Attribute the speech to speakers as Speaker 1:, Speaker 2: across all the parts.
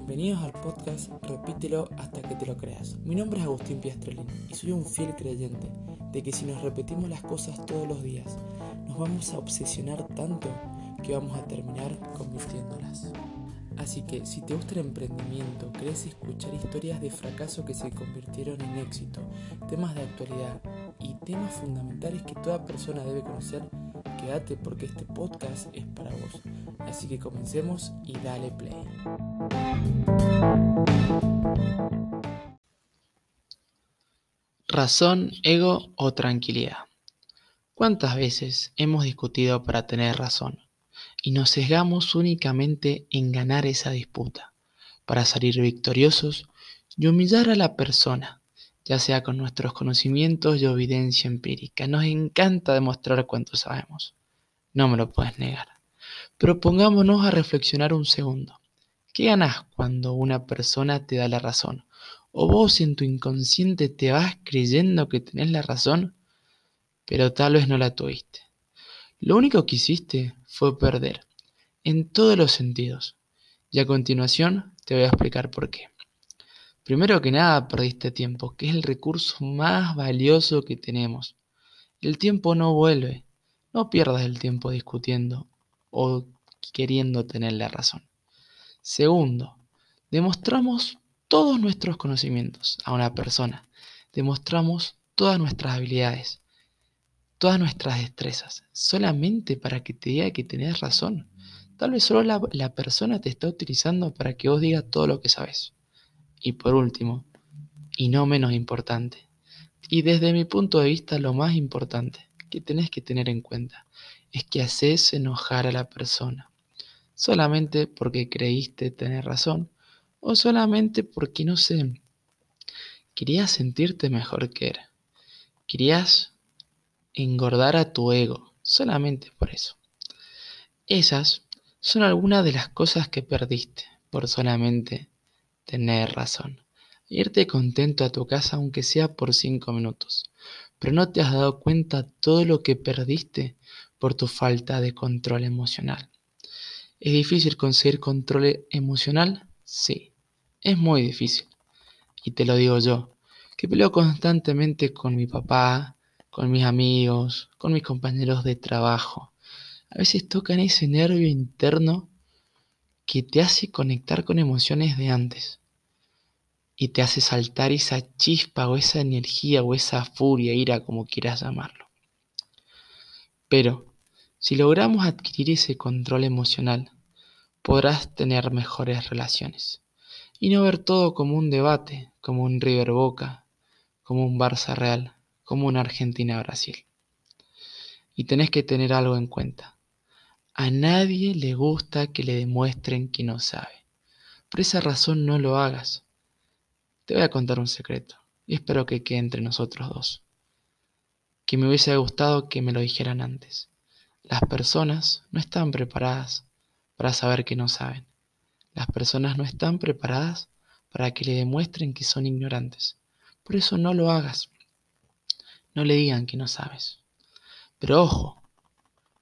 Speaker 1: Bienvenidos al podcast Repítelo hasta que te lo creas. Mi nombre es Agustín Piastrolín y soy un fiel creyente de que si nos repetimos las cosas todos los días, nos vamos a obsesionar tanto que vamos a terminar convirtiéndolas. Así que si te gusta el emprendimiento, crees escuchar historias de fracaso que se convirtieron en éxito, temas de actualidad y temas fundamentales que toda persona debe conocer, quédate porque este podcast es para vos. Así que comencemos y dale play.
Speaker 2: Razón, ego o tranquilidad. ¿Cuántas veces hemos discutido para tener razón y nos sesgamos únicamente en ganar esa disputa, para salir victoriosos y humillar a la persona, ya sea con nuestros conocimientos y evidencia empírica? Nos encanta demostrar cuánto sabemos. No me lo puedes negar. Pero pongámonos a reflexionar un segundo. ¿Qué ganas cuando una persona te da la razón? ¿O vos en tu inconsciente te vas creyendo que tenés la razón, pero tal vez no la tuviste? Lo único que hiciste fue perder, en todos los sentidos. Y a continuación te voy a explicar por qué. Primero que nada, perdiste tiempo, que es el recurso más valioso que tenemos. El tiempo no vuelve. No pierdas el tiempo discutiendo o queriendo tener la razón. Segundo, demostramos todos nuestros conocimientos a una persona. Demostramos todas nuestras habilidades, todas nuestras destrezas, solamente para que te diga que tenés razón. Tal vez solo la, persona te está utilizando para que vos digas todo lo que sabes. Y por último, y no menos importante, y desde mi punto de vista lo más importante que tenés que tener en cuenta, es que haces enojar a la persona, solamente porque creíste tener razón, o solamente porque, no sé, querías sentirte mejor que era. Querías engordar a tu ego, solamente por eso. Esas son algunas de las cosas que perdiste por solamente tener razón. Irte contento a tu casa aunque sea por cinco minutos, pero no te has dado cuenta todo lo que perdiste por tu falta de control emocional. ¿Es difícil conseguir control emocional? Sí, es muy difícil. Y te lo digo yo, que peleo constantemente con mi papá, con mis amigos, con mis compañeros de trabajo. A veces tocan ese nervio interno que te hace conectar con emociones de antes y te hace saltar esa chispa o esa energía o esa furia, ira, como quieras llamarlo. Pero si logramos adquirir ese control emocional, podrás tener mejores relaciones y no ver todo como un debate, como un River Boca, como un Barça Real, como un Argentina Brasil. Y tenés que tener algo en cuenta. A nadie le gusta que le demuestren que no sabe. Por esa razón no lo hagas. Te voy a contar un secreto y espero que quede entre nosotros dos. Que me hubiese gustado que me lo dijeran antes. Las personas no están preparadas para saber que no saben. Las personas no están preparadas para que le demuestren que son ignorantes. Por eso no lo hagas. No le digan que no sabes. Pero ojo,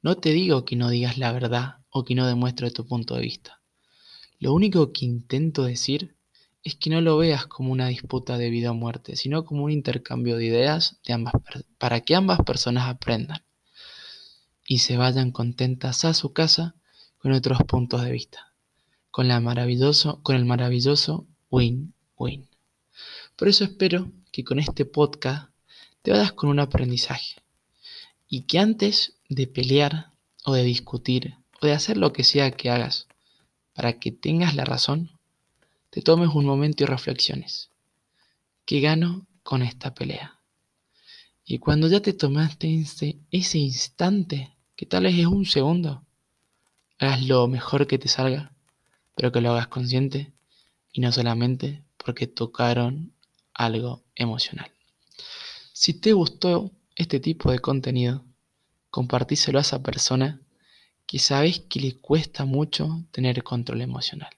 Speaker 2: no te digo que no digas la verdad o que no demuestres tu punto de vista. Lo único que intento decir es que no lo veas como una disputa de vida o muerte, sino como un intercambio de ideas de ambas para que ambas personas aprendan y se vayan contentas a su casa con otros puntos de vista, con, la maravilloso, con el maravilloso win-win. Por eso espero que con este podcast te vayas con un aprendizaje y que antes de pelear o de discutir o de hacer lo que sea que hagas para que tengas la razón, te tomes un momento y reflexiones. ¿Qué gano con esta pelea? Y cuando ya te tomaste ese, instante que tal vez es un segundo. Hagas lo mejor que te salga, pero que lo hagas consciente y no solamente porque tocaron algo emocional. Si te gustó este tipo de contenido, compartíselo a esa persona que sabes que le cuesta mucho tener control emocional.